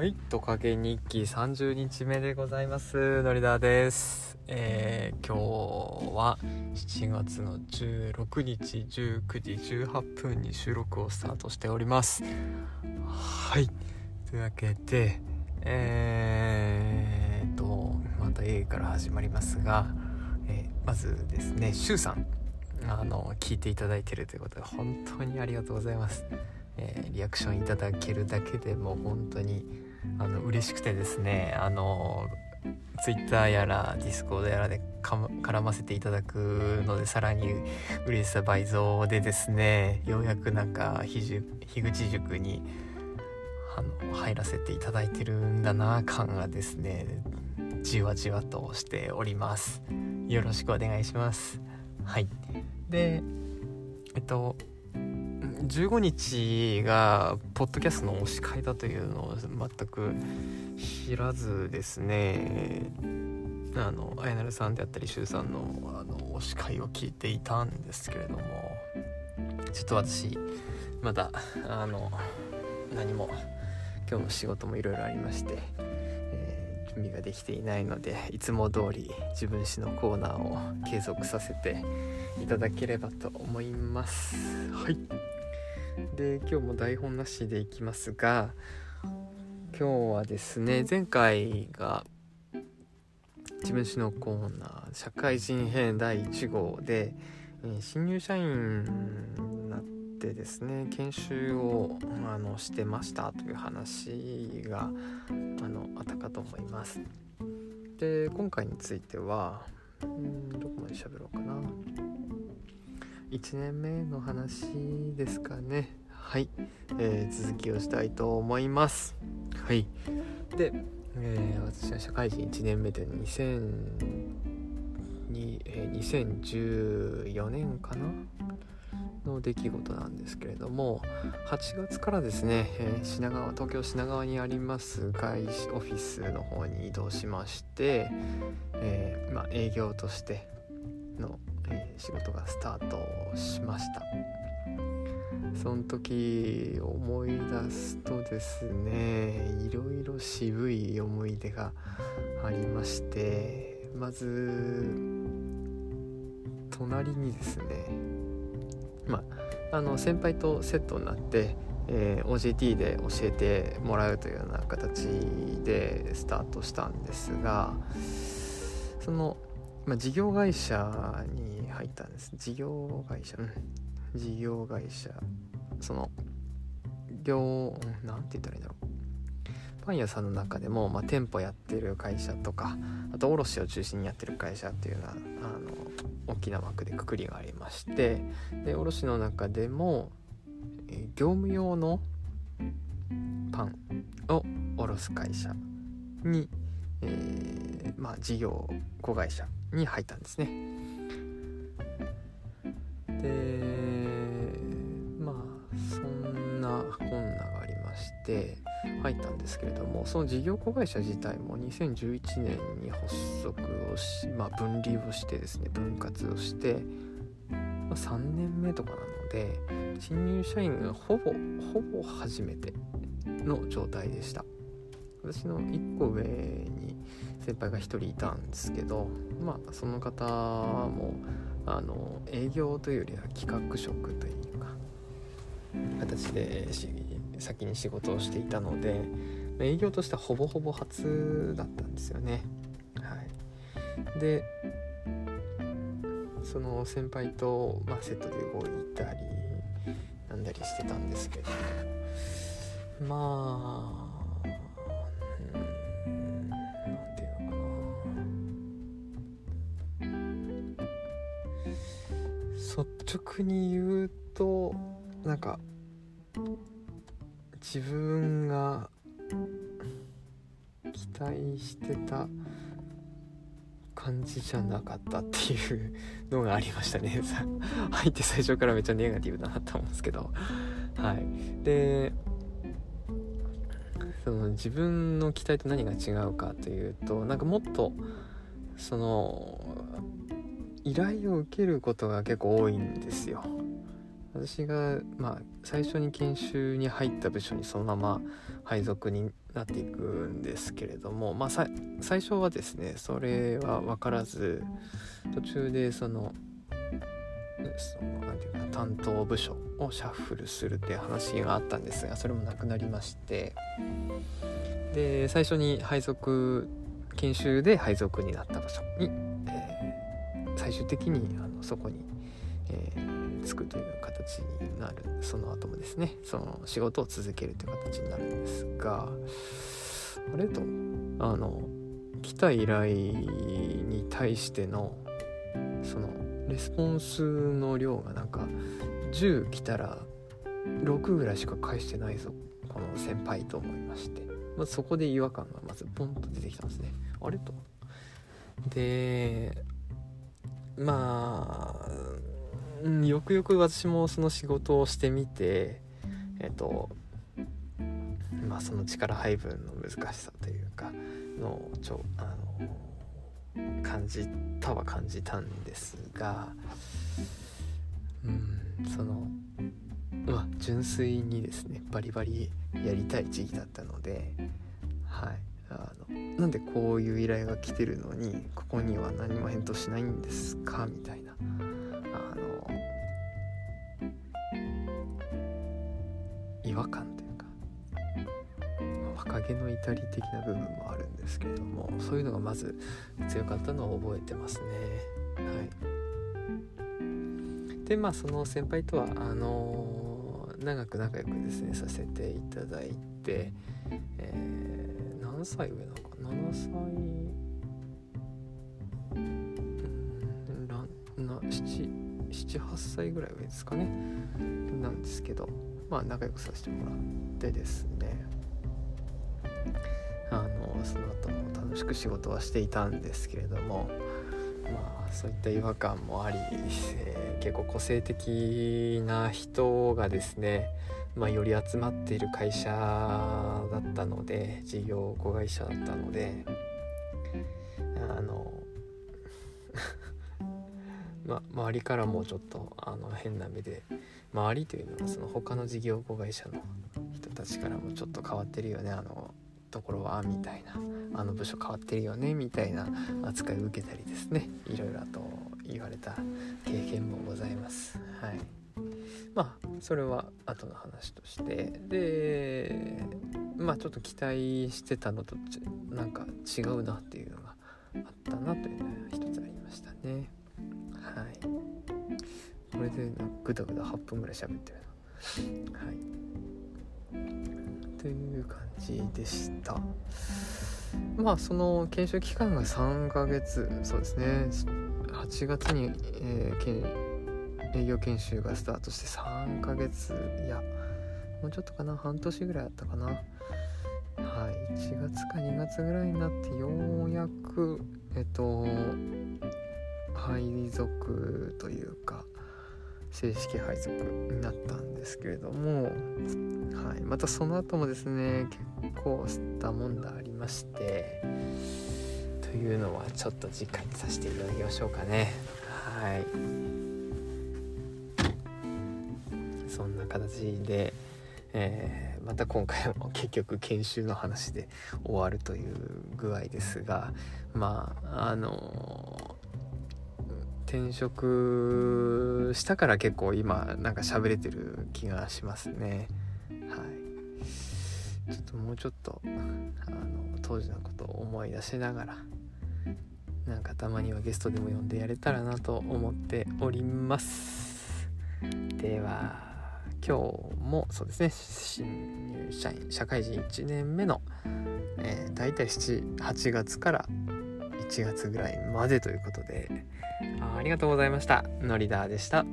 はい、トカゲ日記30日目でございます。のりだです。えー、今日は7月の16日19時18分に収録をスタートしております。はい、というわけで、えーと、また A から始まりますが、えーまずですね、シュウさん、あの、聞いていただいてるということで、本当にありがとうございます。えーリアクションいただけるだけでも本当にあの嬉しくてですねあのツイッターやらディスコードやらでか絡ませていただくのでさらに嬉しさ倍増でですねようやくなんか樋口塾にあの入らせていただいてるんだな感がですねじわじわとしております。よろしくお願いします。はい。でえっと15日がポッドキャストの推し会だというのを全く知らずですね。あのあやなるさんであったりしゅうさんのあの推し会を聞いていたんですけれども。ちょっと私まだあの何も今日の仕事もいろいろありまして、えー準備ができていないのでいつも通り自分史のコーナーを継続させていただければと思います。はい。で今日も台本なしでいきますが今日はですね前回が自分史のコーナー社会人編第1号で、えー新入社員になってですね研修をあのしてましたという話があのあったかと思います。で今回についてはうんどこまで喋ろうかな1年目の話ですかね。はい、えー続きをしたいと思います。はい。で、えー私は社会人1年目で2000に、えー2014年かな？の出来事なんですけれども8月からですね、えー品川東京品川にあります外資オフィスの方に移動しまして、えーまあ、営業としての、えー仕事がスタートしました。その時思い出すとですねいろいろ渋い思い出がありましてまず隣にですねまあの先輩とセットになって、えー OJT で教えてもらうというような形でスタートしたんですがその、まあ、事業会社に入ったんです。事業会社。うん。事業会社。その業うんなんて言ったらいいんだろう。パン屋さんの中でも、まあ、店舗やってる会社とかあと卸を中心にやってる会社っていうようなあの大きな枠でくくりがありましてで卸の中でも、え業務用のパンを卸す会社に、えーまあ、事業子会社に入ったんですね。でまあそんなこんながありまして入ったんですけれどもその事業子会社自体も2011年に発足をし、まあ、分離をしてですね分割をして、まあ、3年目とかなので新入社員がほぼほぼ初めての状態でした。私の1個上に先輩が1人いたんですけどまあその方もあの営業というよりは企画職というか形で先に仕事をしていたので営業としてはほぼほぼ初だったんですよね。はい、でその先輩と、まあ、セットで動いたりなんだりしてたんですけどまあ率直に言うとなんか自分が期待してた感じじゃなかったっていうのがありましたね。入って最初からめっちゃネガティブだなと思うんですけど。はい。でその自分の期待と何が違うかというとなんかもっとその依頼を受けることが結構多いんですよ。私が、まあ、最初に研修に入った部署にそのまま配属になっていくんですけれども、まあ、最初はですねそれは分からず途中でそのそのなんていうか担当部署をシャッフルするっていう話があったんですがそれもなくなりまして。で最初に配属研修で配属になった場所に、最終的にあのそこに、えー、つくという形になるその後もですねその仕事を続けるという形になるんですがあれとあの来た依頼に対してのそのレスポンスの量がなんか10来たら6ぐらいしか返してないぞこの先輩と思いまして、まあ、そこで違和感がまずポンと出てきたんですね。あれと。でまあよくよく私もその仕事をしてみてえっとまあその力配分の難しさというかのちょあの感じたは感じたんですがうんそのまあ純粋にですねバリバリやりたい時期だったのではい。なんでこういう依頼が来てるのにここには何も返答しないんですか？みたいな。あの違和感というか、若気の至り的な部分もあるんですけれどもそういうのがまず強かったのを覚えてますね。はい。でまあその先輩とはあの、長く仲良くですねさせていただいて、えー、何歳上なのか歳うんな78歳ぐらい上ですかね。なんですけどまあ仲良くさせてもらってですね。あのその後も楽しく仕事はしていたんですけれどもまあそういった違和感もあり、えー、結構個性的な人がですね、まあ、より集まっている会社だったので事業子会社だったのであの まあ、周りからもちょっとあの変な目で周りというのはその他の事業子会社の人たちからもちょっと変わってるよねあのところはみたいなあの部署変わってるよねみたいな扱いを受けたりですねいろいろと言われた経験もございます。はいまあそれは後の話として。でまあちょっと期待してたのとなんか違うなっていうのがあったなというのが一つありましたね。はい。これでグダグダ8分ぐらい喋ってるの。はい。という感じでした。まあその研修期間が3ヶ月。そうですね。8月に、えー、営業研修がスタートして3ヶ月いやもうちょっとかな半年ぐらいあったかな。はい1月か2月ぐらいになってようやくえっと配属というか正式配属になったんですけれども、はい、またその後もですね結構吸ったもんだありましてというのはちょっと次回にさせていただきましょうかね。はい。そんな形で、えー、また今回も結局研修の話で終わるという具合ですがまああの転職したから結構今なんか喋れてる気がしますね。はい。ちょっともうちょっとあの当時のことを思い出しながらなんかたまにはゲストでも呼んでやれたらなと思っております。では。今日もそうですね新入社員社会人1年目の、えー、大体78月から1月ぐらいまでということでありがとうございました。のりだーでした。